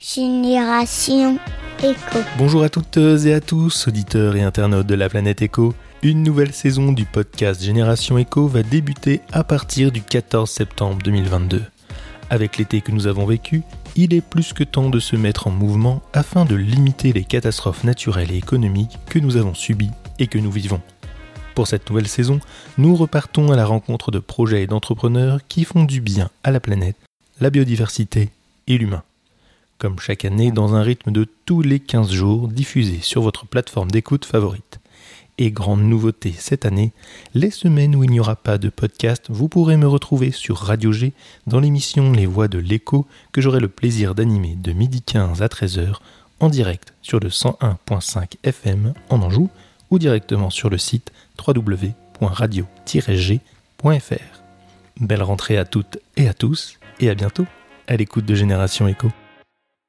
Génération Éco. Bonjour à toutes et à tous, auditeurs et internautes de la planète Éco. Une nouvelle saison du podcast Génération Éco va débuter à partir du 14 septembre 2022. Avec l'été que nous avons vécu, il est plus que temps de se mettre en mouvement afin de limiter les catastrophes naturelles et économiques que nous avons subies et que nous vivons. Pour cette nouvelle saison, nous repartons à la rencontre de projets et d'entrepreneurs qui font du bien à la planète, la biodiversité et l'humain comme chaque année dans un rythme de tous les 15 jours diffusé sur votre plateforme d'écoute favorite. Et grande nouveauté cette année, les semaines où il n'y aura pas de podcast, vous pourrez me retrouver sur Radio G dans l'émission Les Voix de l'écho que j'aurai le plaisir d'animer de midi 15 à 13h en direct sur le 101.5 FM en Anjou ou directement sur le site www.radio-g.fr. Belle rentrée à toutes et à tous et à bientôt à l'écoute de Génération Echo.